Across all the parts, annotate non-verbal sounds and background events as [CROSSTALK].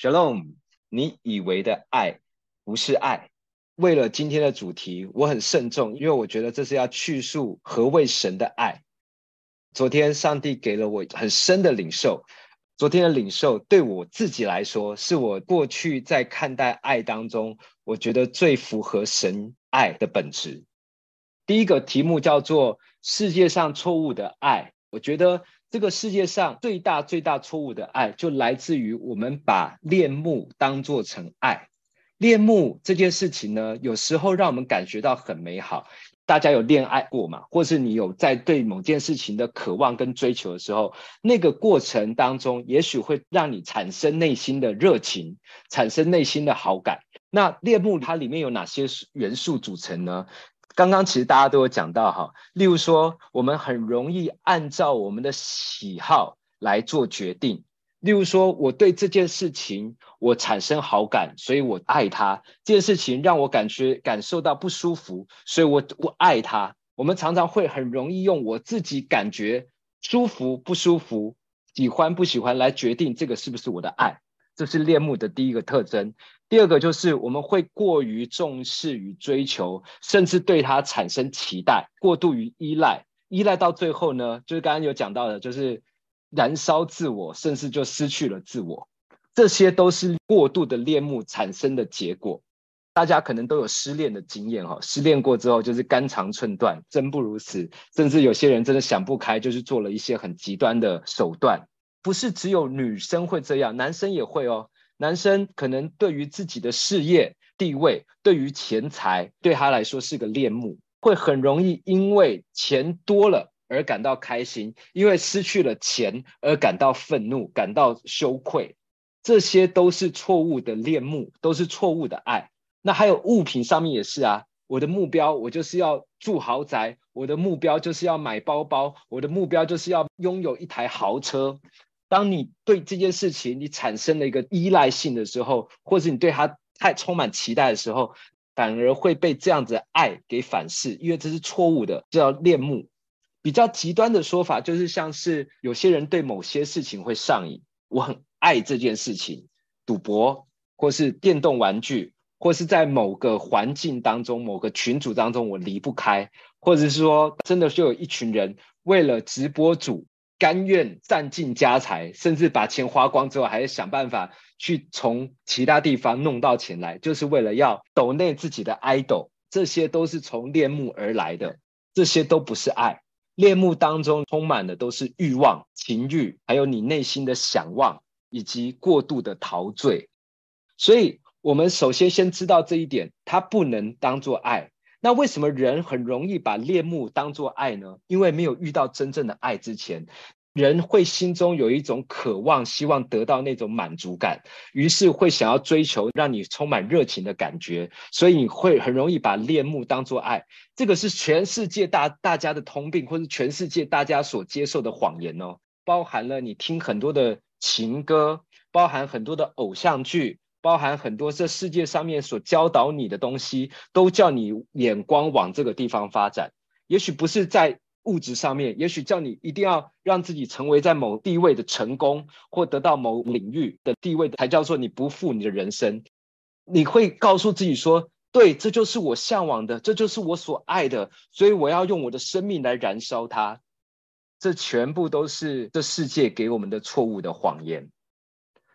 Shalom，你以为的爱不是爱。为了今天的主题，我很慎重，因为我觉得这是要叙述何谓神的爱。昨天上帝给了我很深的领受，昨天的领受对我自己来说，是我过去在看待爱当中，我觉得最符合神爱的本质。第一个题目叫做“世界上错误的爱”，我觉得。这个世界上最大最大错误的爱，就来自于我们把恋慕当作成爱。恋慕这件事情呢，有时候让我们感觉到很美好。大家有恋爱过吗？或是你有在对某件事情的渴望跟追求的时候，那个过程当中，也许会让你产生内心的热情，产生内心的好感。那恋慕它里面有哪些元素组成呢？刚刚其实大家都有讲到哈，例如说，我们很容易按照我们的喜好来做决定。例如说，我对这件事情我产生好感，所以我爱他。这件事情让我感觉感受到不舒服，所以我我爱他。我们常常会很容易用我自己感觉舒服不舒服、喜欢不喜欢来决定这个是不是我的爱。这是恋慕的第一个特征。第二个就是我们会过于重视与追求，甚至对它产生期待，过度于依赖，依赖到最后呢，就是刚刚有讲到的，就是燃烧自我，甚至就失去了自我。这些都是过度的恋慕产生的结果。大家可能都有失恋的经验哈，失恋过之后就是肝肠寸断，真不如死，甚至有些人真的想不开，就是做了一些很极端的手段。不是只有女生会这样，男生也会哦。男生可能对于自己的事业地位，对于钱财，对他来说是个恋慕，会很容易因为钱多了而感到开心，因为失去了钱而感到愤怒、感到羞愧，这些都是错误的恋慕，都是错误的爱。那还有物品上面也是啊，我的目标我就是要住豪宅，我的目标就是要买包包，我的目标就是要拥有一台豪车。当你对这件事情你产生了一个依赖性的时候，或者你对他太充满期待的时候，反而会被这样子的爱给反噬，因为这是错误的，叫恋慕。比较极端的说法就是，像是有些人对某些事情会上瘾，我很爱这件事情，赌博，或是电动玩具，或是在某个环境当中、某个群组当中我离不开，或者是说真的就有一群人为了直播主。甘愿占尽家财，甚至把钱花光之后，还是想办法去从其他地方弄到钱来，就是为了要抖内自己的 idol。这些都是从恋慕而来的，这些都不是爱。恋慕当中充满的都是欲望、情欲，还有你内心的想望，以及过度的陶醉。所以，我们首先先知道这一点，它不能当做爱。那为什么人很容易把恋慕当作爱呢？因为没有遇到真正的爱之前，人会心中有一种渴望，希望得到那种满足感，于是会想要追求让你充满热情的感觉，所以你会很容易把恋慕当作爱。这个是全世界大大家的通病，或是全世界大家所接受的谎言哦，包含了你听很多的情歌，包含很多的偶像剧。包含很多这世界上面所教导你的东西，都叫你眼光往这个地方发展。也许不是在物质上面，也许叫你一定要让自己成为在某地位的成功，或得到某领域的地位，才叫做你不负你的人生。你会告诉自己说：“对，这就是我向往的，这就是我所爱的，所以我要用我的生命来燃烧它。”这全部都是这世界给我们的错误的谎言。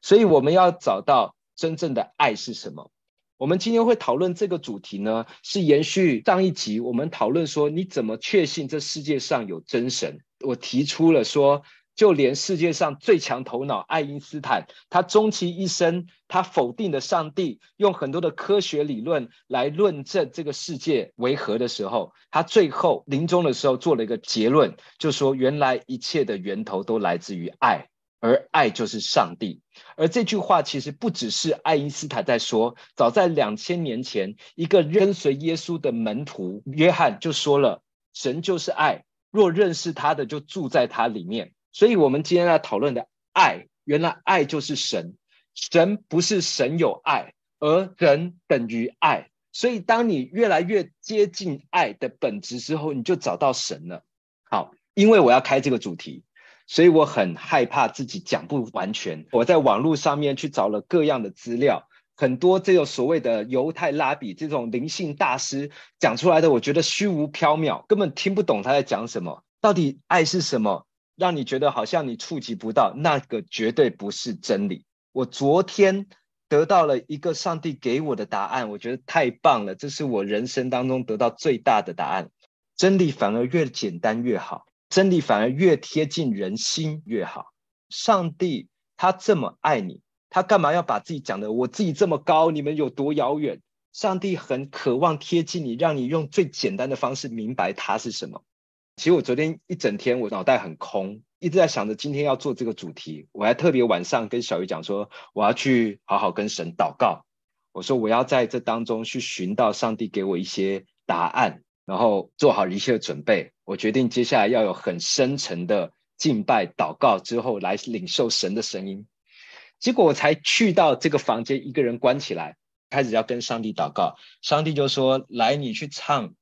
所以我们要找到。真正的爱是什么？我们今天会讨论这个主题呢，是延续上一集我们讨论说，你怎么确信这世界上有真神？我提出了说，就连世界上最强头脑爱因斯坦，他终其一生，他否定了上帝，用很多的科学理论来论证这个世界为何的时候，他最后临终的时候做了一个结论，就说原来一切的源头都来自于爱。而爱就是上帝，而这句话其实不只是爱因斯坦在说，早在两千年前，一个跟随耶稣的门徒约翰就说了：“神就是爱，若认识他的，就住在他里面。”所以，我们今天要讨论的爱，原来爱就是神，神不是神有爱，而人等于爱。所以，当你越来越接近爱的本质之后，你就找到神了。好，因为我要开这个主题。所以我很害怕自己讲不完全。我在网络上面去找了各样的资料，很多这种所谓的犹太拉比这种灵性大师讲出来的，我觉得虚无缥缈，根本听不懂他在讲什么。到底爱是什么？让你觉得好像你触及不到，那个绝对不是真理。我昨天得到了一个上帝给我的答案，我觉得太棒了，这是我人生当中得到最大的答案。真理反而越简单越好，真理反而越贴近人心越好。上帝他这么爱你，他干嘛要把自己讲的我自己这么高，你们有多遥远？上帝很渴望贴近你，让你用最简单的方式明白他是什么。其实我昨天一整天我脑袋很空，一直在想着今天要做这个主题。我还特别晚上跟小鱼讲说，我要去好好跟神祷告。我说我要在这当中去寻到上帝给我一些答案，然后做好一切的准备。我决定接下来要有很深沉的敬拜祷告之后来领受神的声音。结果我才去到这个房间，一个人关起来，开始要跟上帝祷告。上帝就说：“来，你去唱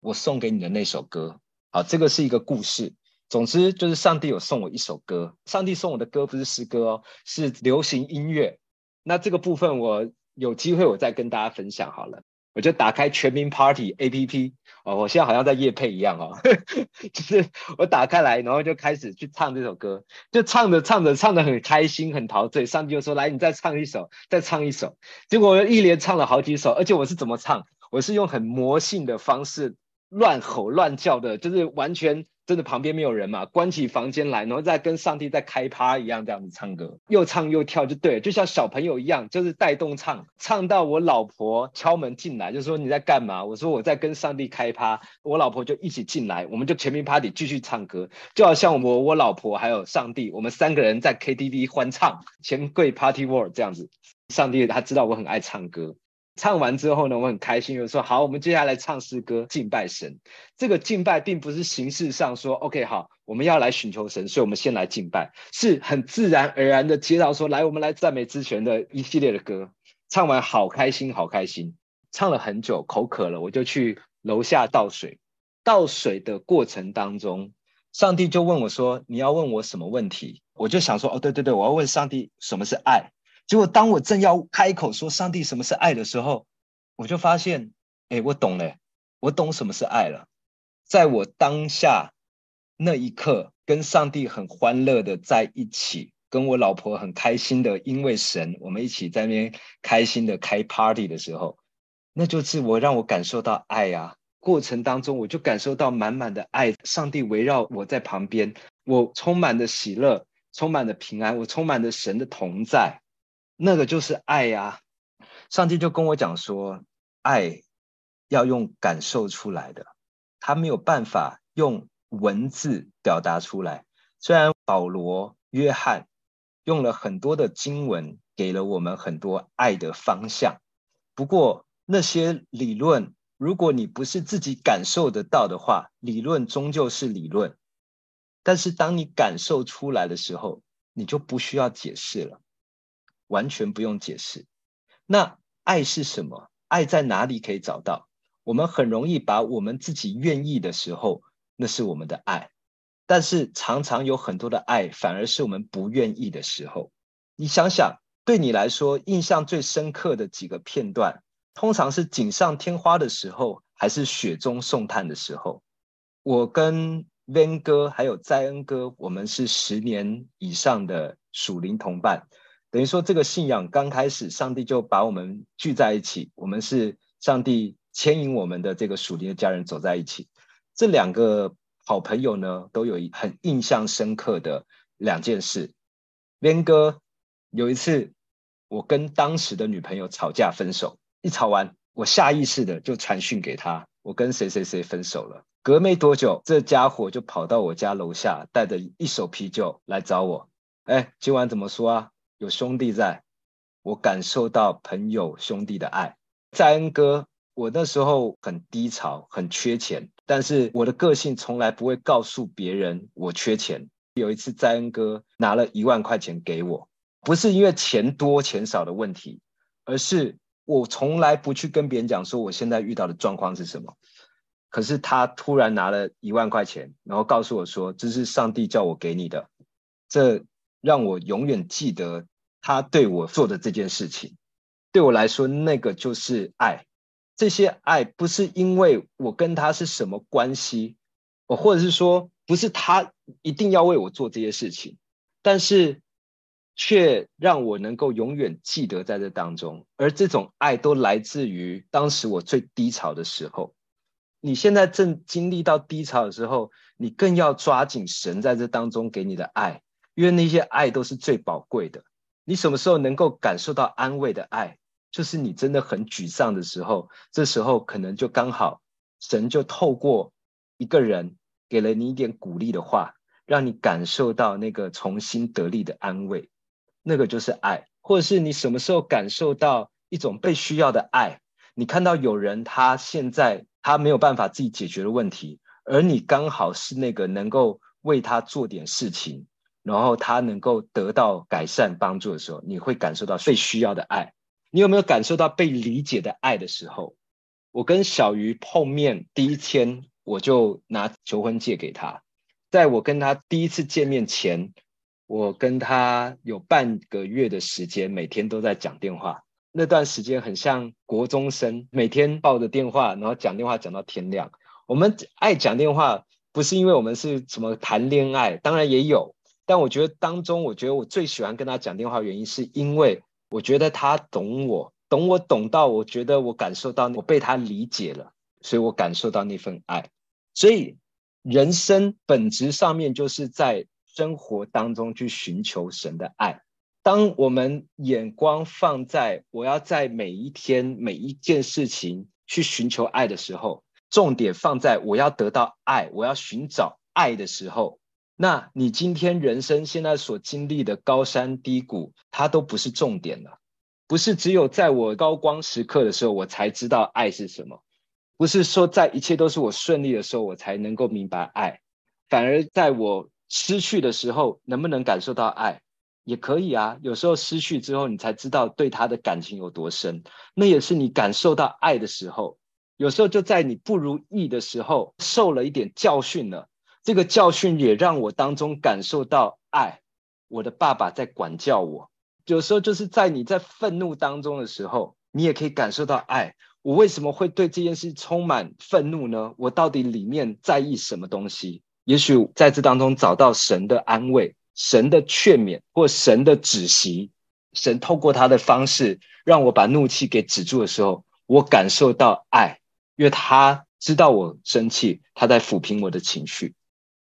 我送给你的那首歌。”好，这个是一个故事。总之就是上帝有送我一首歌，上帝送我的歌不是诗歌哦，是流行音乐。那这个部分我有机会我再跟大家分享好了。我就打开全民 Party APP 哦，我现在好像在夜配一样哦，[LAUGHS] 就是我打开来，然后就开始去唱这首歌，就唱着唱着唱得很开心很陶醉。上帝就说：“来，你再唱一首，再唱一首。”结果我一连唱了好几首，而且我是怎么唱？我是用很魔性的方式。乱吼乱叫的，就是完全真的旁边没有人嘛，关起房间来，然后再跟上帝在开趴一样，这样子唱歌，又唱又跳，就对，就像小朋友一样，就是带动唱，唱到我老婆敲门进来，就说你在干嘛？我说我在跟上帝开趴，我老婆就一起进来，我们就全民 party 继续唱歌，就好像我我老婆还有上帝，我们三个人在 KTV 欢唱，钱柜 Party World 这样子，上帝他知道我很爱唱歌。唱完之后呢，我很开心，就说好，我们接下来唱诗歌敬拜神。这个敬拜并不是形式上说 OK 好，我们要来寻求神，所以我们先来敬拜，是很自然而然的接到说来，我们来赞美之泉的一系列的歌。唱完好开心，好开心，唱了很久，口渴了，我就去楼下倒水。倒水的过程当中，上帝就问我说：“你要问我什么问题？”我就想说：“哦，对对对，我要问上帝什么是爱。”结果，当我正要开口说“上帝，什么是爱”的时候，我就发现，哎，我懂了，我懂什么是爱了。在我当下那一刻，跟上帝很欢乐的在一起，跟我老婆很开心的，因为神，我们一起在那边开心的开 party 的时候，那就是我让我感受到爱呀。过程当中，我就感受到满满的爱，上帝围绕我在旁边，我充满了喜乐，充满了平安，我充满了神的同在。那个就是爱呀，上帝就跟我讲说，爱要用感受出来的，他没有办法用文字表达出来。虽然保罗、约翰用了很多的经文，给了我们很多爱的方向，不过那些理论，如果你不是自己感受得到的话，理论终究是理论。但是当你感受出来的时候，你就不需要解释了。完全不用解释。那爱是什么？爱在哪里可以找到？我们很容易把我们自己愿意的时候，那是我们的爱。但是常常有很多的爱，反而是我们不愿意的时候。你想想，对你来说，印象最深刻的几个片段，通常是锦上添花的时候，还是雪中送炭的时候？我跟 Van 哥还有在恩哥，我们是十年以上的属灵同伴。等于说，这个信仰刚开始，上帝就把我们聚在一起。我们是上帝牵引我们的这个属灵的家人走在一起。这两个好朋友呢，都有一很印象深刻的两件事。边哥有一次，我跟当时的女朋友吵架分手，一吵完，我下意识的就传讯给他，我跟谁谁谁分手了。隔没多久，这家伙就跑到我家楼下，带着一手啤酒来找我。哎，今晚怎么说啊？有兄弟在，我感受到朋友兄弟的爱。在恩哥，我那时候很低潮，很缺钱，但是我的个性从来不会告诉别人我缺钱。有一次，在恩哥拿了一万块钱给我，不是因为钱多钱少的问题，而是我从来不去跟别人讲说我现在遇到的状况是什么。可是他突然拿了一万块钱，然后告诉我说，这是上帝叫我给你的。这让我永远记得他对我做的这件事情。对我来说，那个就是爱。这些爱不是因为我跟他是什么关系，我或者是说不是他一定要为我做这些事情，但是却让我能够永远记得在这当中。而这种爱都来自于当时我最低潮的时候。你现在正经历到低潮的时候，你更要抓紧神在这当中给你的爱，因为那些爱都是最宝贵的。你什么时候能够感受到安慰的爱？就是你真的很沮丧的时候，这时候可能就刚好神就透过一个人给了你一点鼓励的话，让你感受到那个重新得力的安慰，那个就是爱。或者是你什么时候感受到一种被需要的爱？你看到有人他现在他没有办法自己解决的问题，而你刚好是那个能够为他做点事情，然后他能够得到改善帮助的时候，你会感受到被需要的爱。你有没有感受到被理解的爱的时候？我跟小鱼碰面第一天，我就拿求婚戒给他。在我跟他第一次见面前，我跟他有半个月的时间，每天都在讲电话。那段时间很像国中生，每天抱着电话，然后讲电话讲到天亮。我们爱讲电话，不是因为我们是什么谈恋爱，当然也有。但我觉得当中，我觉得我最喜欢跟他讲电话的，原因是因为。我觉得他懂我，懂我懂到，我觉得我感受到我被他理解了，所以我感受到那份爱。所以人生本质上面就是在生活当中去寻求神的爱。当我们眼光放在我要在每一天每一件事情去寻求爱的时候，重点放在我要得到爱，我要寻找爱的时候。那你今天人生现在所经历的高山低谷，它都不是重点了。不是只有在我高光时刻的时候，我才知道爱是什么。不是说在一切都是我顺利的时候，我才能够明白爱。反而在我失去的时候，能不能感受到爱？也可以啊。有时候失去之后，你才知道对他的感情有多深。那也是你感受到爱的时候。有时候就在你不如意的时候，受了一点教训了。这个教训也让我当中感受到爱，我的爸爸在管教我。有时候就是在你在愤怒当中的时候，你也可以感受到爱。我为什么会对这件事充满愤怒呢？我到底里面在意什么东西？也许在这当中找到神的安慰、神的劝勉或神的止息。神透过他的方式让我把怒气给止住的时候，我感受到爱，因为他知道我生气，他在抚平我的情绪。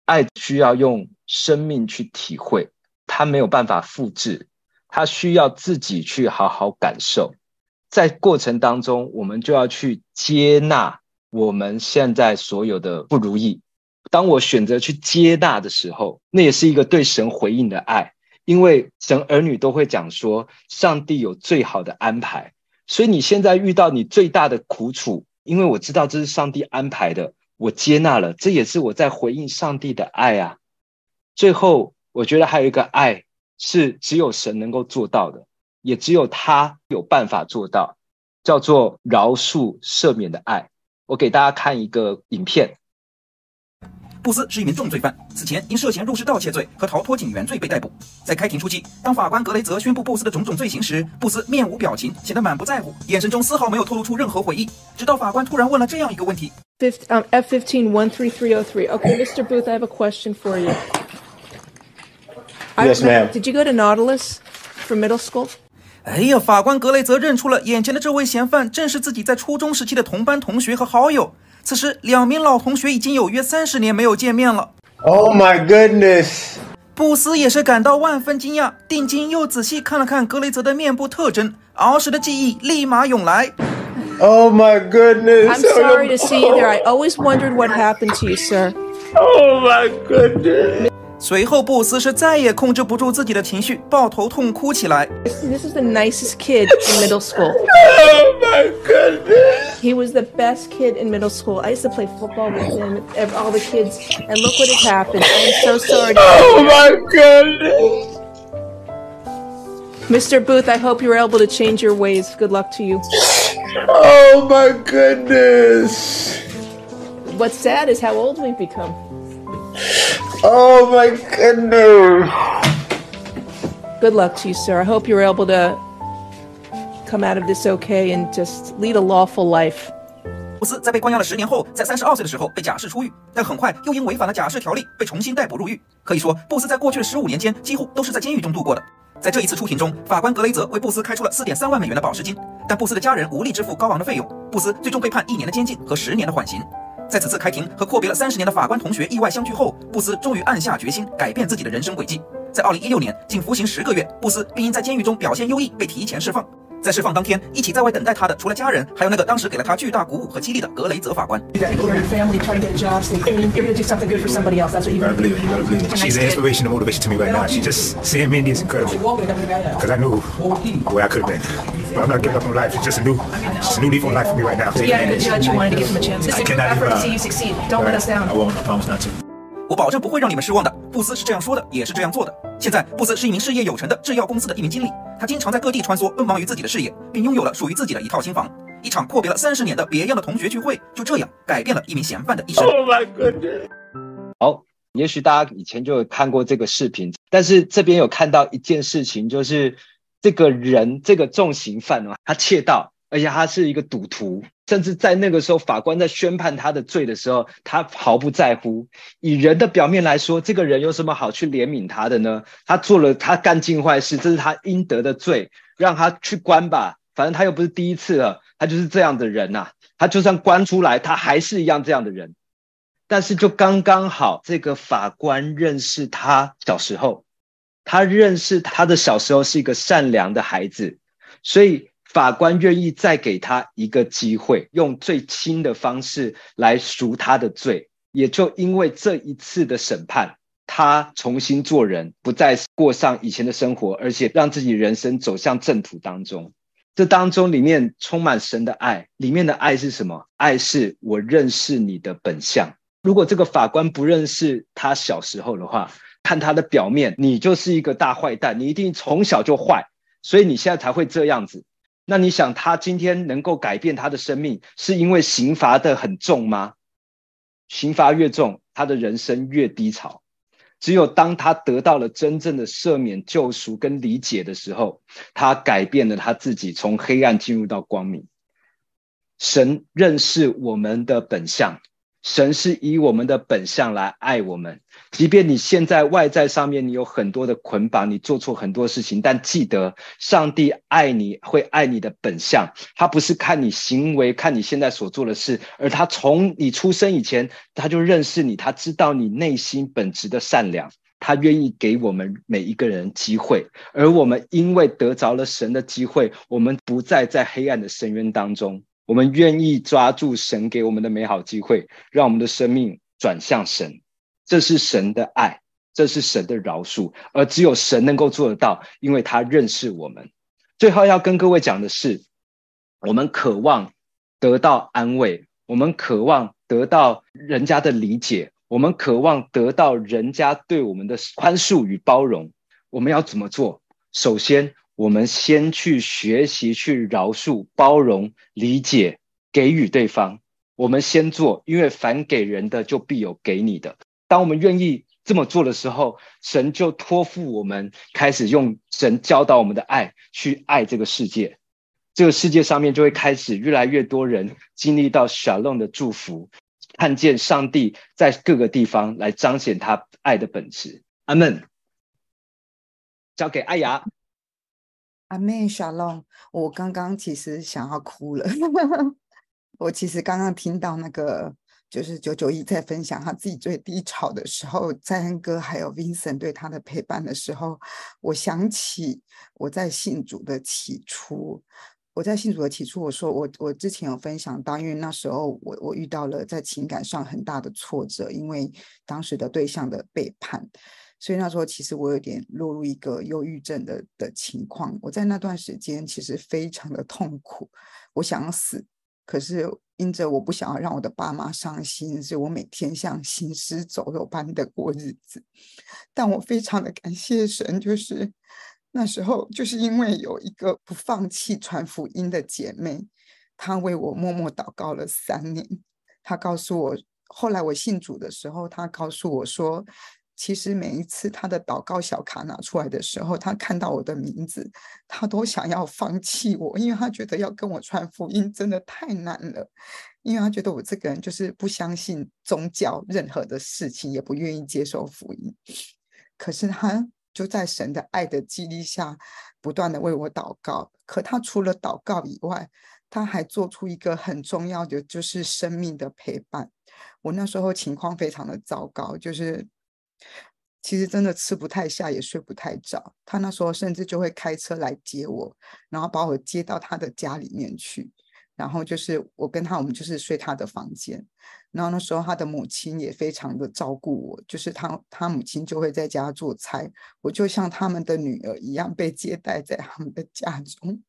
爱需要用生命去体会，他没有办法复制，他需要自己去好好感受。在过程当中，我们就要去接纳我们现在所有的不如意。当我选择去接纳的时候，那也是一个对神回应的爱，因为神儿女都会讲说，上帝有最好的安排。所以你现在遇到你最大的苦楚，因为我知道这是上帝安排的。我接纳了，这也是我在回应上帝的爱啊。最后，我觉得还有一个爱是只有神能够做到的，也只有他有办法做到，叫做饶恕赦免的爱。我给大家看一个影片。布斯是一名重罪犯，此前因涉嫌入室盗窃罪和逃脱警员罪被逮捕。在开庭初期，当法官格雷泽宣布布斯的种种罪行时，布斯面无表情，显得满不在乎，眼神中丝毫没有透露出任何悔意。直到法官突然问了这样一个问题。Fifth, um, F15 13303. Okay, Mr. Booth, I have a question for you. Yes, ma'am. Did you go to Nautilus for middle school? 哎呀，法官格雷泽认出了眼前的这位嫌犯正是自己在初中时期的同班同学和好友。此时，两名老同学已经有约三十年没有见面了。Oh my goodness！布斯也是感到万分惊讶，定睛又仔细看了看格雷泽的面部特征，儿时的记忆立马涌来。Oh my goodness! I'm sorry to see you there. I always wondered what happened to you, sir. Oh my goodness! 随后，布斯是再也控制不住自己的情绪，抱头痛哭起来。This is the nicest kid in middle school. Oh [LAUGHS] my goodness! He was the best kid in middle school. I used to play football with him, all the kids, and look what has happened. I'm so sorry. Oh my goodness! Mr. Booth, I hope you were able to change your ways. Good luck to you. Oh my goodness. What's sad is how old we've become. Oh my goodness. Good luck to you, sir. I hope you're able to come out of this okay and just lead a lawful life. 布斯在被关押了十年后，在三十二岁的时候被假释出狱，但很快又因违反了假释条例被重新逮捕入狱。可以说，布斯在过去的十五年间几乎都是在监狱中度过的。在这一次出庭中，法官格雷泽为布斯开出了四点三万美元的保释金，但布斯的家人无力支付高昂的费用，布斯最终被判一年的监禁和十年的缓刑。在此次开庭和阔别了三十年的法官同学意外相聚后，布斯终于暗下决心改变自己的人生轨迹。在二零一六年，仅服刑十个月，布斯并因在监狱中表现优异被提前释放。在释放当天，一起在外等待他的，除了家人，还有那个当时给了他巨大鼓舞和激励的格雷泽法官。我保证不会让你们失望的。 布斯是这样说的，也是这样做的。现在，布斯是一名事业有成的制药公司的一名经理，他经常在各地穿梭，奔忙于自己的事业，并拥有了属于自己的一套新房。一场阔别了三十年的别样的同学聚会，就这样改变了一名嫌犯的一生。Oh my goodness！好，也许大家以前就有看过这个视频，但是这边有看到一件事情，就是这个人，这个重刑犯啊，他窃盗。而且他是一个赌徒，甚至在那个时候，法官在宣判他的罪的时候，他毫不在乎。以人的表面来说，这个人有什么好去怜悯他的呢？他做了，他干尽坏事，这是他应得的罪，让他去关吧。反正他又不是第一次了，他就是这样的人呐。他就算关出来，他还是一样这样的人。但是就刚刚好，这个法官认识他小时候，他认识他的小时候是一个善良的孩子，所以。法官愿意再给他一个机会，用最轻的方式来赎他的罪。也就因为这一次的审判，他重新做人，不再过上以前的生活，而且让自己人生走向正途当中。这当中里面充满神的爱，里面的爱是什么？爱是我认识你的本相。如果这个法官不认识他小时候的话，看他的表面，你就是一个大坏蛋，你一定从小就坏，所以你现在才会这样子。那你想，他今天能够改变他的生命，是因为刑罚的很重吗？刑罚越重，他的人生越低潮。只有当他得到了真正的赦免、救赎跟理解的时候，他改变了他自己，从黑暗进入到光明。神认识我们的本相。神是以我们的本相来爱我们，即便你现在外在上面你有很多的捆绑，你做错很多事情，但记得上帝爱你会爱你的本相，他不是看你行为，看你现在所做的事，而他从你出生以前他就认识你，他知道你内心本质的善良，他愿意给我们每一个人机会，而我们因为得着了神的机会，我们不再在黑暗的深渊当中。我们愿意抓住神给我们的美好机会，让我们的生命转向神。这是神的爱，这是神的饶恕，而只有神能够做得到，因为他认识我们。最后要跟各位讲的是，我们渴望得到安慰，我们渴望得到人家的理解，我们渴望得到人家对我们的宽恕与包容。我们要怎么做？首先，我们先去学习，去饶恕、包容、理解、给予对方。我们先做，因为凡给人的，就必有给你的。当我们愿意这么做的时候，神就托付我们，开始用神教导我们的爱去爱这个世界。这个世界上面就会开始越来越多人经历到小弄的祝福，看见上帝在各个地方来彰显他爱的本质。阿门。交给艾雅。阿妹小龙我刚刚其实想要哭了。[LAUGHS] 我其实刚刚听到那个，就是九九一在分享他自己最低潮的时候，在恩哥还有 Vincent 对他的陪伴的时候，我想起我在信主的起初，我在信主的起初，我说我我之前有分享到，因为那时候我我遇到了在情感上很大的挫折，因为当时的对象的背叛。所以那时候，其实我有点落入一个忧郁症的的情况。我在那段时间其实非常的痛苦，我想死，可是因着我不想要让我的爸妈伤心，所以我每天像行尸走肉般的过日子。但我非常的感谢神，就是那时候就是因为有一个不放弃传福音的姐妹，她为我默默祷告了三年。她告诉我，后来我信主的时候，她告诉我说。其实每一次他的祷告小卡拿出来的时候，他看到我的名字，他都想要放弃我，因为他觉得要跟我传福音真的太难了，因为他觉得我这个人就是不相信宗教任何的事情，也不愿意接受福音。可是他就在神的爱的激励下，不断的为我祷告。可他除了祷告以外，他还做出一个很重要的，就是生命的陪伴。我那时候情况非常的糟糕，就是。其实真的吃不太下，也睡不太着。他那时候甚至就会开车来接我，然后把我接到他的家里面去。然后就是我跟他，我们就是睡他的房间。然后那时候他的母亲也非常的照顾我，就是他他母亲就会在家做菜，我就像他们的女儿一样被接待在他们的家中。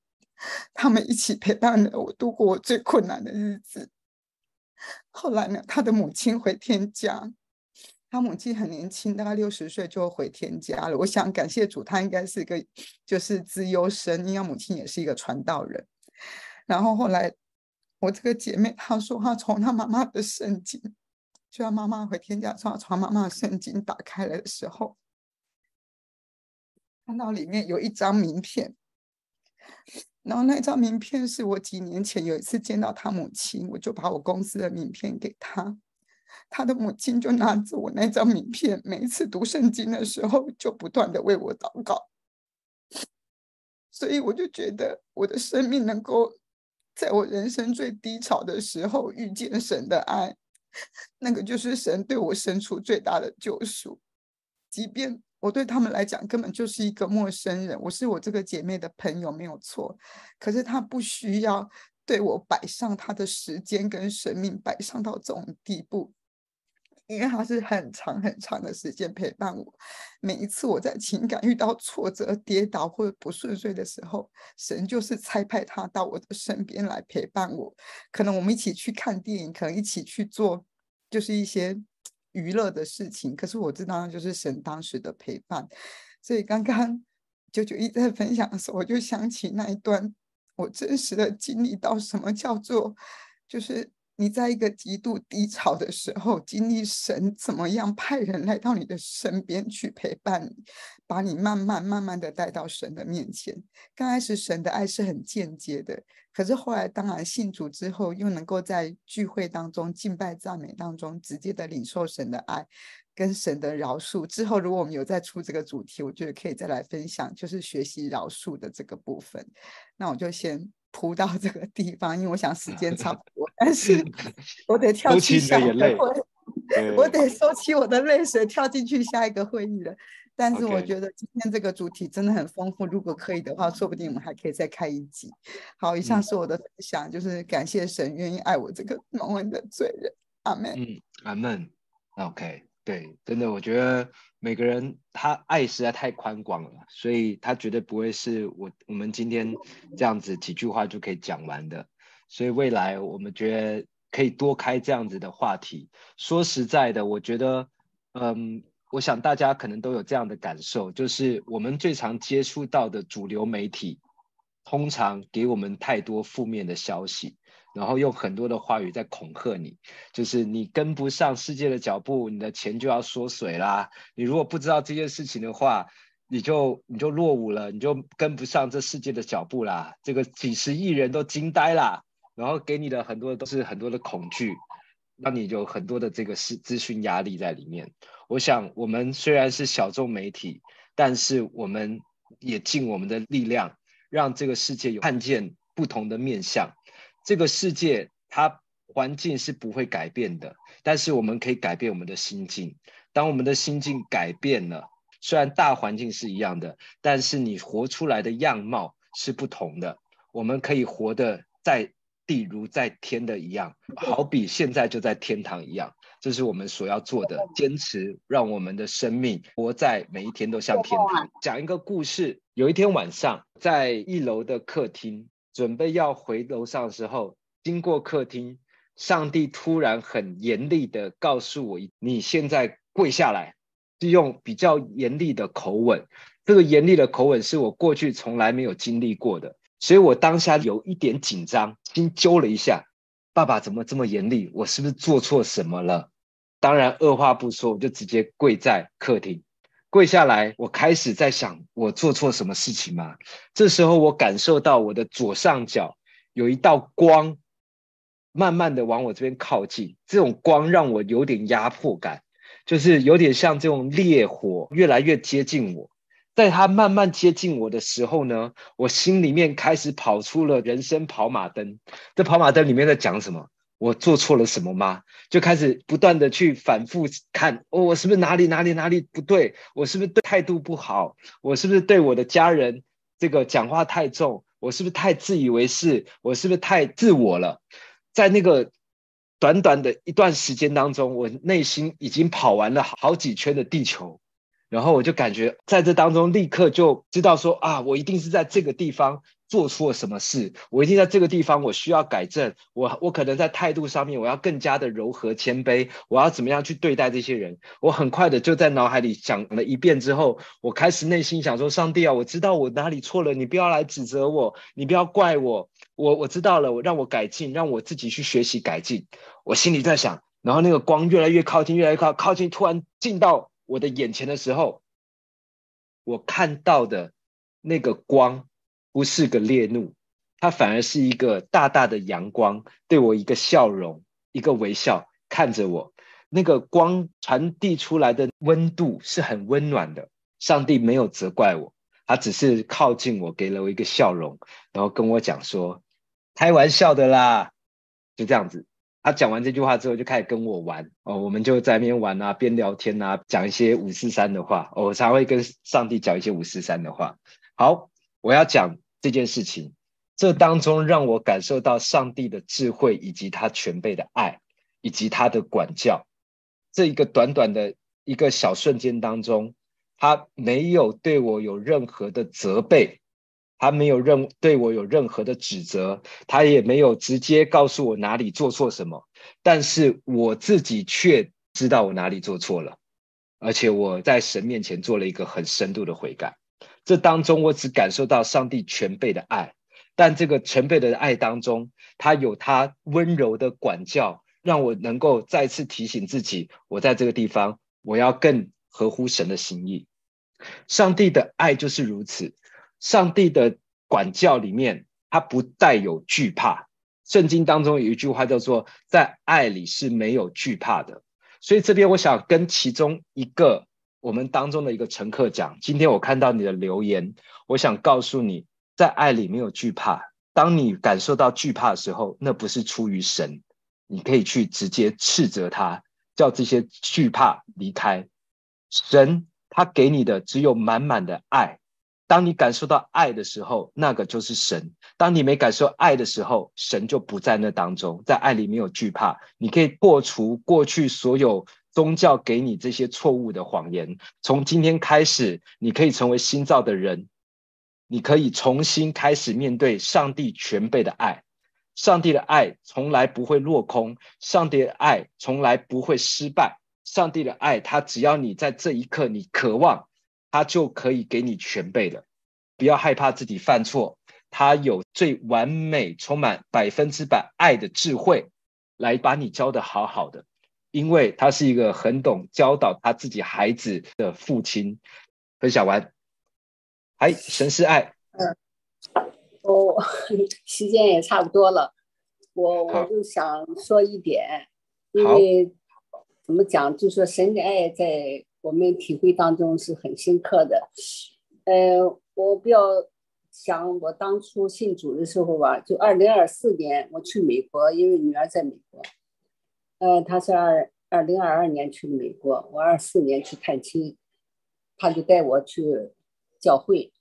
他们一起陪伴着我度过我最困难的日子。后来呢，他的母亲回天家。他母亲很年轻，大概六十岁就回天家了。我想感谢主，他应该是一个就是资优生，因为母亲也是一个传道人。然后后来我这个姐妹她说，她从她妈妈的圣经，就她妈妈回天家，从从妈妈的圣经打开来的时候，看到里面有一张名片，然后那张名片是我几年前有一次见到她母亲，我就把我公司的名片给她。他的母亲就拿着我那张名片，每一次读圣经的时候，就不断的为我祷告。所以我就觉得我的生命能够在我人生最低潮的时候遇见神的爱，那个就是神对我伸出最大的救赎。即便我对他们来讲根本就是一个陌生人，我是我这个姐妹的朋友没有错，可是他不需要对我摆上他的时间跟生命，摆上到这种地步。因为他是很长很长的时间陪伴我，每一次我在情感遇到挫折、跌倒或者不顺遂的时候，神就是差派他到我的身边来陪伴我。可能我们一起去看电影，可能一起去做，就是一些娱乐的事情。可是我知道，就是神当时的陪伴。所以刚刚九九一在分享的时候，我就想起那一段我真实的经历到什么叫做，就是。你在一个极度低潮的时候，经历神怎么样派人来到你的身边去陪伴你，把你慢慢慢慢的带到神的面前。刚开始神的爱是很间接的，可是后来当然信主之后，又能够在聚会当中敬拜赞美当中直接的领受神的爱跟神的饶恕。之后如果我们有再出这个主题，我觉得可以再来分享，就是学习饶恕的这个部分。那我就先。扑到这个地方，因为我想时间差不多，但是 [LAUGHS] 我得跳去下一个会，我得收起我的泪水，跳进去下一个会议了。但是我觉得今天这个主题真的很丰富，如果可以的话，说不定我们还可以再开一集。好，以上是我的分享，就是感谢神愿意爱我这个 [LAUGHS] 蒙恩的罪人。阿门。嗯，阿门。OK。对，真的，我觉得每个人他爱实在太宽广了，所以他绝对不会是我我们今天这样子几句话就可以讲完的。所以未来我们觉得可以多开这样子的话题。说实在的，我觉得，嗯，我想大家可能都有这样的感受，就是我们最常接触到的主流媒体，通常给我们太多负面的消息。然后用很多的话语在恐吓你，就是你跟不上世界的脚步，你的钱就要缩水啦。你如果不知道这件事情的话，你就你就落伍了，你就跟不上这世界的脚步啦。这个几十亿人都惊呆啦，然后给你的很多都是很多的恐惧，让你有很多的这个资资讯压力在里面。我想我们虽然是小众媒体，但是我们也尽我们的力量，让这个世界有看见不同的面向。这个世界它环境是不会改变的，但是我们可以改变我们的心境。当我们的心境改变了，虽然大环境是一样的，但是你活出来的样貌是不同的。我们可以活得在地如在天的一样，好比现在就在天堂一样。这是我们所要做的，坚持让我们的生命活在每一天都像天堂。讲一个故事，有一天晚上在一楼的客厅。准备要回楼上的时候，经过客厅，上帝突然很严厉的告诉我：“你现在跪下来。”是用比较严厉的口吻。这个严厉的口吻是我过去从来没有经历过的，所以我当下有一点紧张，心揪了一下。爸爸怎么这么严厉？我是不是做错什么了？当然二话不说，我就直接跪在客厅，跪下来，我开始在想，我做错什么事情吗？这时候我感受到我的左上角有一道光，慢慢的往我这边靠近，这种光让我有点压迫感，就是有点像这种烈火越来越接近我。在它慢慢接近我的时候呢，我心里面开始跑出了人生跑马灯。这跑马灯里面在讲什么？我做错了什么吗？就开始不断的去反复看，哦，我是不是哪里哪里哪里不对？我是不是对态度不好？我是不是对我的家人这个讲话太重？我是不是太自以为是？我是不是太自我了？在那个短短的一段时间当中，我内心已经跑完了好几圈的地球。然后我就感觉在这当中立刻就知道说啊，我一定是在这个地方做错了什么事，我一定在这个地方我需要改正，我我可能在态度上面我要更加的柔和谦卑，我要怎么样去对待这些人？我很快的就在脑海里想了一遍之后，我开始内心想说：上帝啊，我知道我哪里错了，你不要来指责我，你不要怪我，我我知道了，我让我改进，让我自己去学习改进。我心里在想，然后那个光越来越靠近，越来越靠靠近，突然进到。我的眼前的时候，我看到的那个光不是个烈怒，它反而是一个大大的阳光，对我一个笑容，一个微笑，看着我。那个光传递出来的温度是很温暖的。上帝没有责怪我，他只是靠近我，给了我一个笑容，然后跟我讲说：“开玩笑的啦。”就这样子。他讲完这句话之后，就开始跟我玩哦，我们就在那边玩啊，边聊天啊，讲一些五四三的话。我常会跟上帝讲一些五四三的话。好，我要讲这件事情，这当中让我感受到上帝的智慧，以及他全备的爱，以及他的管教。这一个短短的一个小瞬间当中，他没有对我有任何的责备。他没有任对我有任何的指责，他也没有直接告诉我哪里做错什么，但是我自己却知道我哪里做错了，而且我在神面前做了一个很深度的悔改。这当中我只感受到上帝全备的爱，但这个全备的爱当中，他有他温柔的管教，让我能够再次提醒自己，我在这个地方我要更合乎神的心意。上帝的爱就是如此。上帝的管教里面，他不带有惧怕。圣经当中有一句话叫做“在爱里是没有惧怕的”。所以这边我想跟其中一个我们当中的一个乘客讲：今天我看到你的留言，我想告诉你，在爱里没有惧怕。当你感受到惧怕的时候，那不是出于神，你可以去直接斥责他，叫这些惧怕离开。神他给你的只有满满的爱。当你感受到爱的时候，那个就是神；当你没感受爱的时候，神就不在那当中。在爱里没有惧怕，你可以破除过去所有宗教给你这些错误的谎言。从今天开始，你可以成为新造的人，你可以重新开始面对上帝全备的爱。上帝的爱从来不会落空，上帝的爱从来不会失败。上帝的爱，他只要你在这一刻你渴望。他就可以给你全备的，不要害怕自己犯错。他有最完美、充满百分之百爱的智慧，来把你教得好好的。因为他是一个很懂教导他自己孩子的父亲。分享完，哎，神是爱。嗯，我时间也差不多了，我我就想说一点，因为怎么讲，就说神的爱在。我们体会当中是很深刻的，呃，我比较想我当初信主的时候吧，就二零二四年我去美国，因为女儿在美国，呃，他是二二零二二年去的美国，我二四年去探亲，他就带我去教会，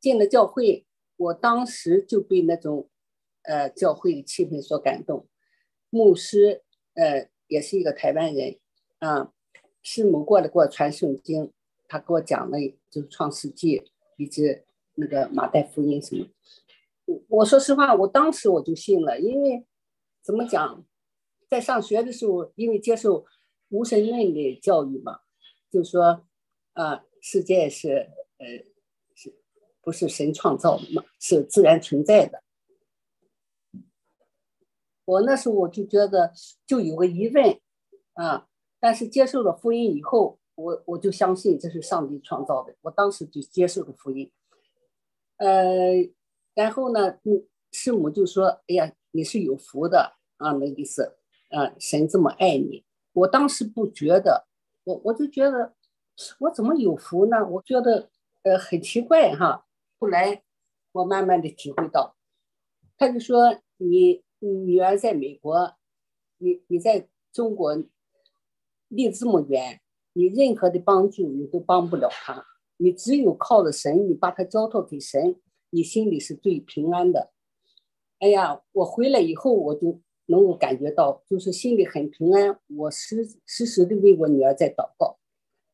进了教会，我当时就被那种呃教会的气氛所感动，牧师呃也是一个台湾人啊。师母过来给我传圣经，他给我讲了就是创世纪以及那个马太福音什么。我我说实话，我当时我就信了，因为怎么讲，在上学的时候，因为接受无神论的教育嘛，就说，啊，世界是呃是不是神创造的嘛，是自然存在的。我那时候我就觉得就有个疑问啊。但是接受了福音以后，我我就相信这是上帝创造的，我当时就接受了福音。呃，然后呢，嗯，师母就说：“哎呀，你是有福的啊，那意思，啊，神这么爱你。”我当时不觉得，我我就觉得我怎么有福呢？我觉得呃很奇怪哈。后来我慢慢的体会到，他就说你：“你女儿在美国，你你在中国离这么远，你任何的帮助你都帮不了她，你只有靠着神，你把她交托给神，你心里是最平安的。”哎呀，我回来以后我就。能够感觉到，就是心里很平安。我时时时的为我女儿在祷告，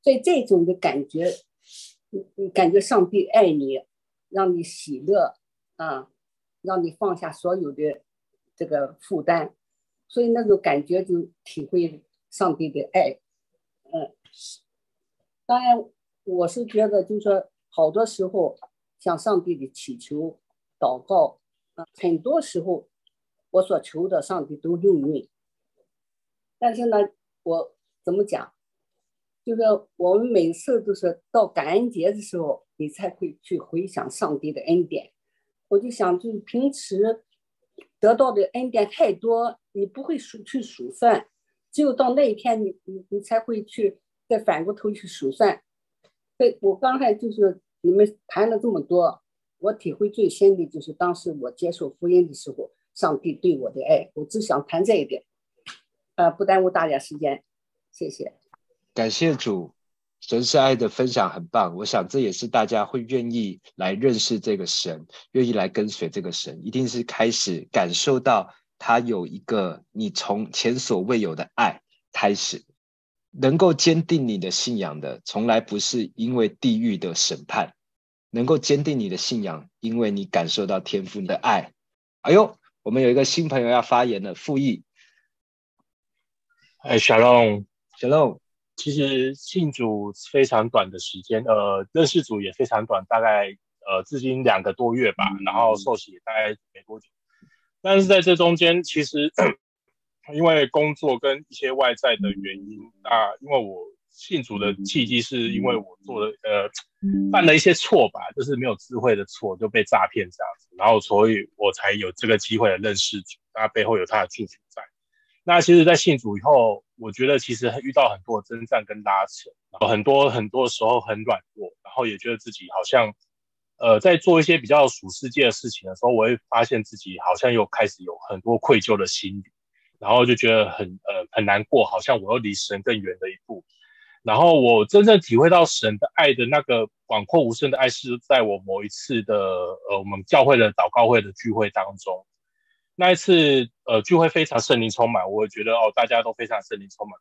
所以这种的感觉，你你感觉上帝爱你，让你喜乐啊，让你放下所有的这个负担，所以那种感觉就体会上帝的爱。嗯，当然我是觉得，就是说好多时候向上帝的祈求、祷告啊，很多时候。我所求的，上帝都应允。但是呢，我怎么讲？就是我们每次都是到感恩节的时候，你才会去回想上帝的恩典。我就想，就是平时得到的恩典太多，你不会数去数算，只有到那一天你，你你你才会去再反过头去数算。对，我刚才就是你们谈了这么多，我体会最深的就是当时我接受福音的时候。上帝对我的爱，我只想谈这一点，呃，不耽误大家时间，谢谢。感谢主，神是爱的分享很棒，我想这也是大家会愿意来认识这个神，愿意来跟随这个神，一定是开始感受到他有一个你从前所未有的爱开始，能够坚定你的信仰的，从来不是因为地狱的审判，能够坚定你的信仰，因为你感受到天父的爱。哎呦！我们有一个新朋友要发言了，傅毅。哎，Shalom，Shalom。其实信主非常短的时间，呃，认识主也非常短，大概呃至今两个多月吧。嗯、然后受洗也大概没多久，但是在这中间，其实 [CLEARS THROAT] 因为工作跟一些外在的原因啊，因为我。信主的契机是因为我做了呃犯了一些错吧，就是没有智慧的错就被诈骗这样子，然后所以我才有这个机会来认识主，那背后有他的祝福在。那其实，在信主以后，我觉得其实遇到很多征战跟拉扯，很多很多时候很软弱，然后也觉得自己好像呃在做一些比较属世界的事情的时候，我会发现自己好像又开始有很多愧疚的心理，然后就觉得很呃很难过，好像我又离神更远了一步。然后我真正体会到神的爱的那个广阔无声的爱，是在我某一次的呃我们教会的祷告会的聚会当中。那一次呃聚会非常圣灵充满，我也觉得哦大家都非常圣灵充满。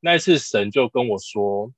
那一次神就跟我说，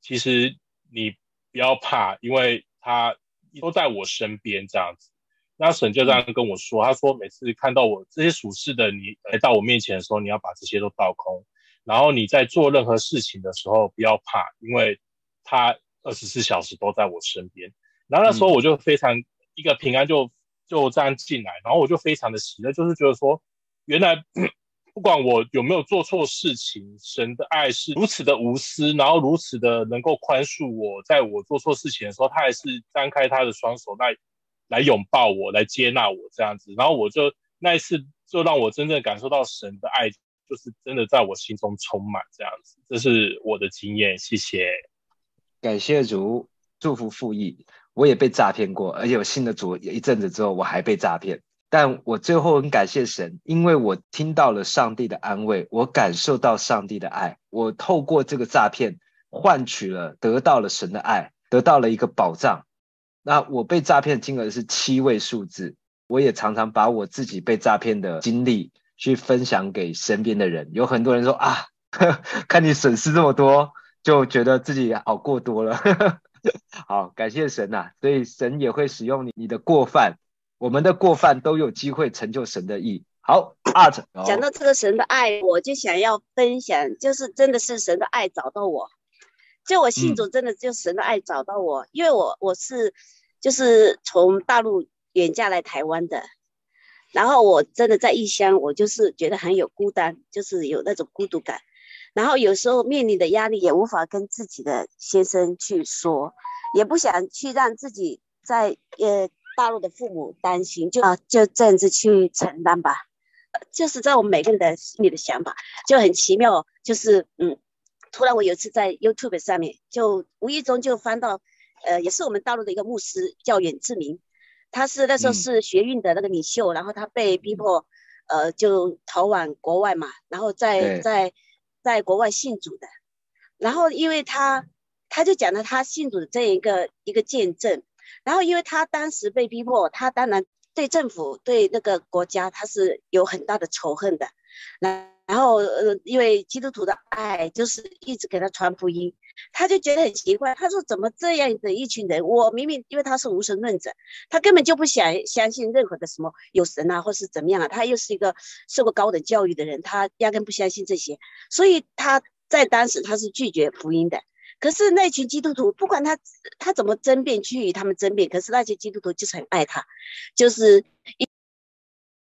其实你不要怕，因为他都在我身边这样子。那神就这样跟我说，他说每次看到我这些属世的你来到我面前的时候，你要把这些都倒空。然后你在做任何事情的时候，不要怕，因为他二十四小时都在我身边。然后那时候我就非常一个平安就就这样进来，然后我就非常的喜乐，就是觉得说，原来 [CLEARS THROAT] 不管我有没有做错事情，神的爱是如此的无私，然后如此的能够宽恕我，在我做错事情的时候，他还是张开他的双手来来拥抱我，来接纳我这样子。然后我就那一次就让我真正感受到神的爱。就是真的在我心中充满这样子，这是我的经验。谢谢，感谢主，祝福傅毅。我也被诈骗过，而且我信了主一阵子之后，我还被诈骗。但我最后很感谢神，因为我听到了上帝的安慰，我感受到上帝的爱。我透过这个诈骗换取了，得到了神的爱，得到了一个保障。那我被诈骗金额是七位数字，我也常常把我自己被诈骗的经历。去分享给身边的人，有很多人说啊，[LAUGHS] 看你损失这么多，就觉得自己好过多了。[LAUGHS] 好，感谢神呐、啊，所以神也会使用你你的过犯，我们的过犯都有机会成就神的意。好，Art，讲到这个神的爱，我就想要分享，就是真的是神的爱找到我，就我信主真的就神的爱找到我，嗯、因为我我是就是从大陆远嫁来台湾的。然后我真的在异乡，我就是觉得很有孤单，就是有那种孤独感。然后有时候面临的压力也无法跟自己的先生去说，也不想去让自己在呃大陆的父母担心，就啊就这样子去承担吧。就是在我们每个人的心里的想法就很奇妙，就是嗯，突然我有一次在 YouTube 上面就无意中就翻到，呃，也是我们大陆的一个牧师叫远志明，他是那时候是学运的那个领袖，嗯、然后他被逼迫，呃，就逃往国外嘛，然后在在在国外信主的，然后因为他他就讲了他信主的这一个一个见证，然后因为他当时被逼迫，他当然。对政府、对那个国家，他是有很大的仇恨的。然然后，呃，因为基督徒的爱就是一直给他传福音，他就觉得很奇怪。他说：“怎么这样的一群人？我明明因为他是无神论者，他根本就不想相信任何的什么有神啊，或是怎么样啊。他又是一个受过高等教育的人，他压根不相信这些，所以他在当时他是拒绝福音的。”可是那群基督徒，不管他他怎么争辩，去与他们争辩，可是那些基督徒就是很爱他，就是一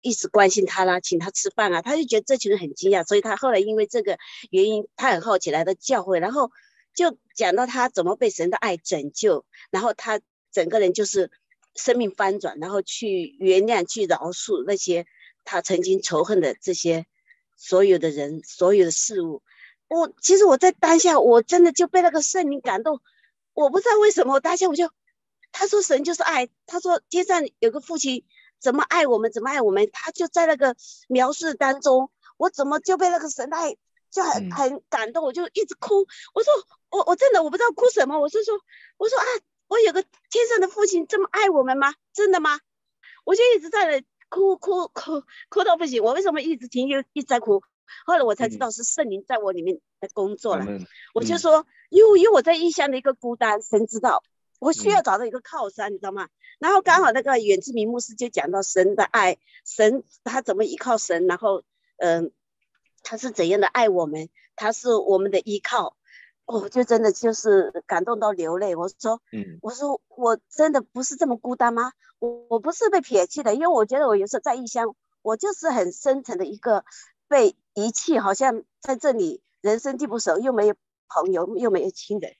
一直关心他啦，请他吃饭啊，他就觉得这群人很惊讶，所以他后来因为这个原因，他很好奇来到教会，然后就讲到他怎么被神的爱拯救，然后他整个人就是生命翻转，然后去原谅、去饶恕那些他曾经仇恨的这些所有的人、所有的事物。我其实我在当下，我真的就被那个圣灵感动。我不知道为什么，我当下我就，他说神就是爱，他说天上有个父亲怎么爱我们，怎么爱我们，他就在那个描述当中，我怎么就被那个神爱就很很感动，我就一直哭。我说我我真的我不知道哭什么，我是说我说啊，我有个天上的父亲这么爱我们吗？真的吗？我就一直在那哭哭哭哭到不行。我为什么一直停又一直在哭？后来我才知道是圣灵在我里面的工作了。嗯、我就说，因为因为我在异乡的一个孤单，神知道我需要找到一个靠山，嗯、你知道吗？然后刚好那个远志明牧师就讲到神的爱，神他怎么依靠神，然后嗯、呃，他是怎样的爱我们，他是我们的依靠。我就真的就是感动到流泪。我说，嗯，我说我真的不是这么孤单吗？我我不是被撇弃的，因为我觉得我有时候在异乡，我就是很深沉的一个被。遗弃，好像在这里人生地不熟，又没有朋友，又没有亲人，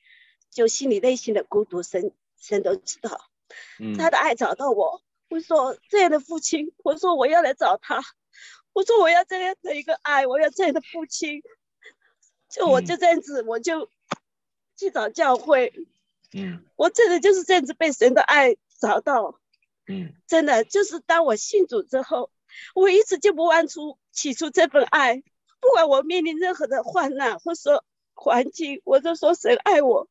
就心里内心的孤独，神神都知道。嗯，他的爱找到我，我说这样的父亲，我说我要来找他，我说我要这样的一个爱，我要这样的父亲。就我就这样子，嗯、我就去找教会。嗯，我真的就是这样子被神的爱找到。嗯，真的就是当我信主之后。我一直就不忘出起初这份爱，不管我面临任何的患难或说环境，我就说神爱我，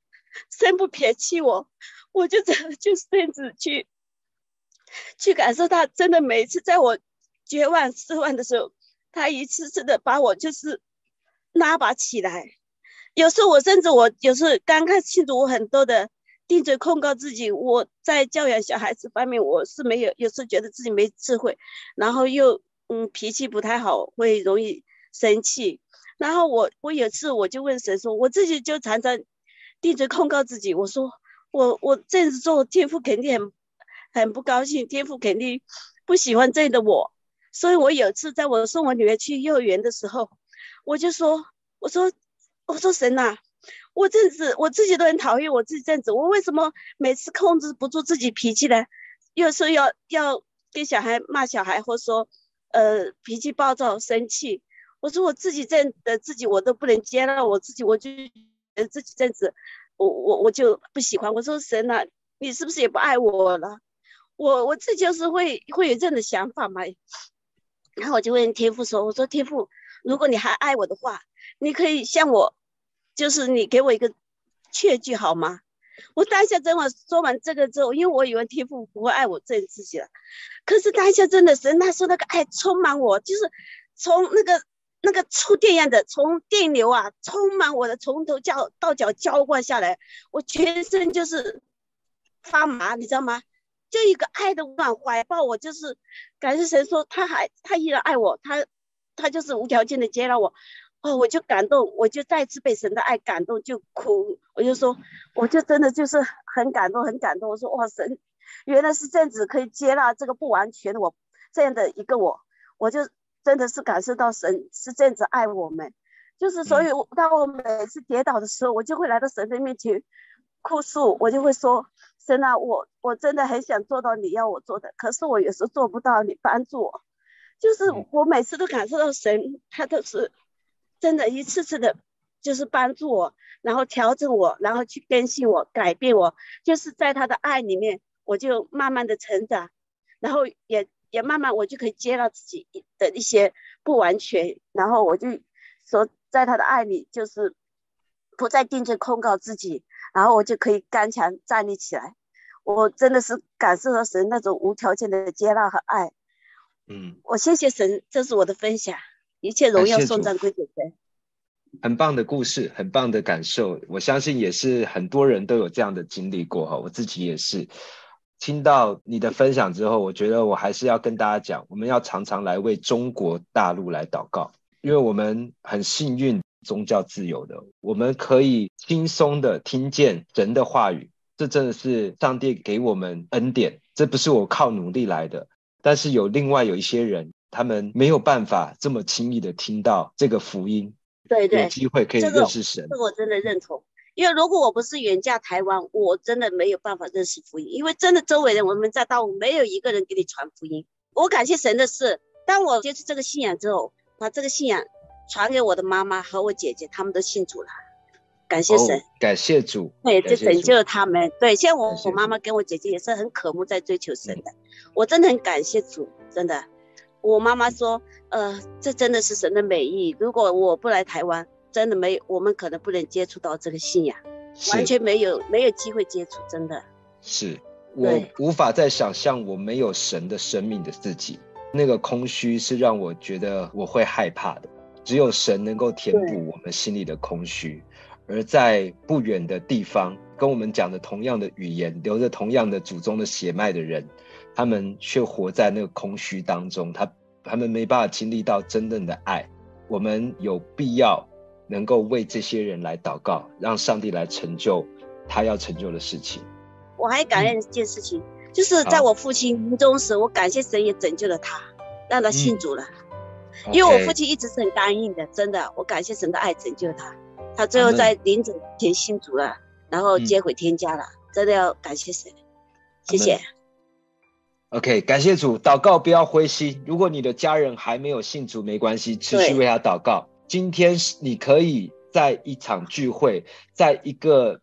神不撇弃我，我就这样 [LAUGHS] 就是这样子去去感受他，真的每一次在我绝望失望的时候，他一次次的把我就是拉拔起来。有时候我甚至我有时候刚开始庆祝我很多的。定罪控告自己，我在教养小孩子方面我是没有，有时候觉得自己没智慧，然后又嗯脾气不太好，会容易生气。然后我我有次我就问神说，我自己就常常定罪控告自己，我说我我这样子做，天父肯定很很不高兴，天父肯定不喜欢这样的我。所以我有次在我送我女儿去幼儿园的时候，我就说我说我说神呐、我这样子，我自己都很讨厌我自己这样子。我为什么每次控制不住自己脾气呢？有时候要要跟小孩骂小孩，或说呃脾气暴躁、生气。我说我自己这样的自己，我都不能接纳我自己，我就觉得自己这样子，我我我就不喜欢。我说神啊，你是不是也不爱我了？我我自己就是会会有这样的想法嘛。然后我就问天父说：“我说天父，如果你还爱我的话，你可以向我。”就是你给我一个确据好吗？我当下真的说完这个之后，因为我以为天父不会爱我这自己了，可是当下真的是那时候那个爱充满我，就是从那个那个触电一样的，从电流啊充满我的，从头叫到脚浇灌下来，我全身就是发麻，你知道吗？就一个爱的暖怀抱，我就是感谢神说他还他依然爱我，他他就是无条件的接纳我。哦，我就感动，我就再次被神的爱感动，就哭。我就说，我就真的就是很感动，很感动。我说，哇，神原来是这样子，可以接纳这个不完全的我，这样的一个我，我就真的是感受到神是这样子爱我们。就是所以，当我每次跌倒的时候，我就会来到神的面前哭诉，我就会说：神啊，我我真的很想做到你要我做的，可是我有时候做不到，你帮助我。就是我每次都感受到神，他都是真的一次次的，就是帮助我，然后调整我，然后去更新我，改变我，就是在他的爱里面，我就慢慢的成长，然后也也慢慢我就可以接纳自己的一些不完全，然后我就说，在他的爱里，就是不再定罪控告自己，然后我就可以刚强站立起来。我真的是感受到神那种无条件的接纳和爱。嗯，我谢谢神，这是我的分享，一切荣耀颂赞归给神。很棒的故事，很棒的感受，我相信也是很多人都有这样的经历过哈，我自己也是。听到你的分享之后，我觉得我还是要跟大家讲，我们要常常来为中国大陆来祷告，因为我们很幸运，宗教自由的，我们可以轻松的听见神的话语，这真的是上帝给我们恩典，这不是我靠努力来的。但是有另外有一些人，他们没有办法这么轻易的听到这个福音，对对，有机会可以认识神，这个、这个我真的认同。因为如果我不是远嫁台湾，我真的没有办法认识福音。因为真的周围人，我们在大陆没有一个人给你传福音。我感谢神的是，当我接触这个信仰之后，把这个信仰传给我的妈妈和我姐姐，他们都信主了。感谢神，哦、感谢主，对，就拯救了他们。对，像我，我妈妈跟我姐姐也是很渴慕在追求神的。我真的很感谢主，真的。我妈妈说，呃，这真的是神的美意。如果我不来台湾，真的没，我们可能不能接触到这个信仰，完全没有没有机会接触，真的。是我无法再想象我没有神的生命的自己，那个空虚是让我觉得我会害怕的。只有神能够填补我们心里的空虚。而在不远的地方，跟我们讲的同样的语言，流着同样的祖宗的血脉的人，他们却活在那个空虚当中，他他们没办法经历到真正的爱。我们有必要能够为这些人来祷告，让上帝来成就他要成就的事情。我还感恩一件事情，嗯、就是在我父亲临终时，我感谢神也拯救了他，让他信主了。嗯、因为我父亲一直是很刚硬的，真的，我感谢神的爱拯救他。他最后在临走前信主了，然后接回天家了，嗯、真的要感谢神，谢谢。OK，感谢主，祷告不要灰心。如果你的家人还没有信主，没关系，持续为他祷告。今天你可以在一场聚会，在一个。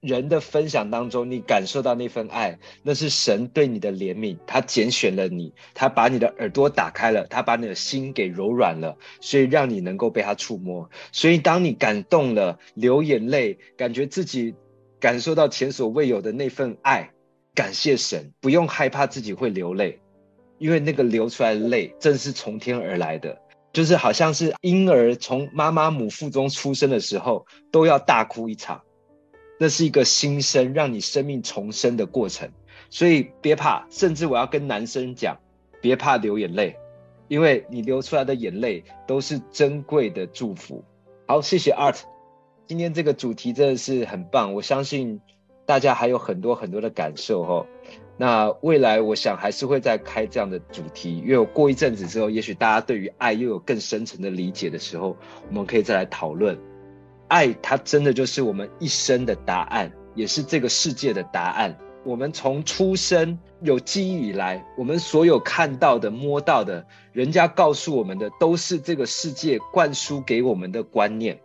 人的分享当中，你感受到那份爱，那是神对你的怜悯。他拣选了你，他把你的耳朵打开了，他把你的心给柔软了，所以让你能够被他触摸。所以当你感动了，流眼泪，感觉自己感受到前所未有的那份爱，感谢神，不用害怕自己会流泪，因为那个流出来的泪正是从天而来的，就是好像是婴儿从妈妈母腹中出生的时候，都要大哭一场。那是一个新生，让你生命重生的过程，所以别怕。甚至我要跟男生讲，别怕流眼泪，因为你流出来的眼泪都是珍贵的祝福。好，谢谢 Art，今天这个主题真的是很棒，我相信大家还有很多很多的感受哦。那未来我想还是会再开这样的主题，因为我过一阵子之后，也许大家对于爱又有更深层的理解的时候，我们可以再来讨论。爱，它真的就是我们一生的答案，也是这个世界的答案。我们从出生有记忆以来，我们所有看到的、摸到的，人家告诉我们的，都是这个世界灌输给我们的观念。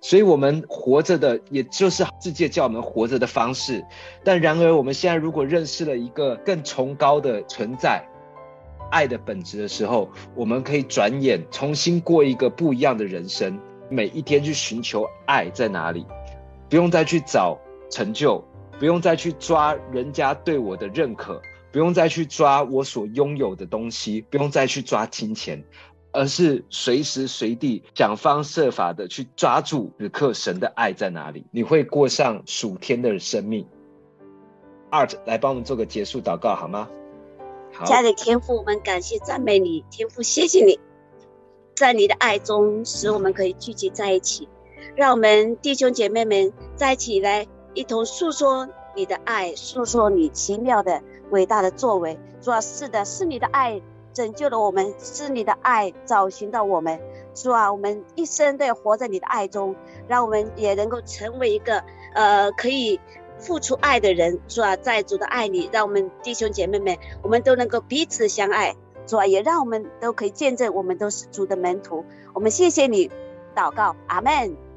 所以，我们活着的，也就是世界叫我们活着的方式。但然而，我们现在如果认识了一个更崇高的存在，爱的本质的时候，我们可以转眼重新过一个不一样的人生。每一天去寻求爱在哪里，不用再去找成就，不用再去抓人家对我的认可，不用再去抓我所拥有的东西，不用再去抓金钱，而是随时随地想方设法的去抓住此刻神的爱在哪里，你会过上属天的生命。Art 来帮我们做个结束祷告好吗？好，亲爱的天父，我们感谢赞美你，天父谢谢你。在你的爱中，使我们可以聚集在一起，让我们弟兄姐妹们在一起来一同诉说你的爱，诉说你奇妙的、伟大的作为。主要是的，是你的爱拯救了我们，是你的爱找寻到我们。主啊，我们一生都要活在你的爱中，让我们也能够成为一个呃可以付出爱的人。主啊，在主的爱里，让我们弟兄姐妹们，我们都能够彼此相爱。主啊，也让我们都可以见证，我们都是主的门徒。我们谢谢你，祷告，阿门。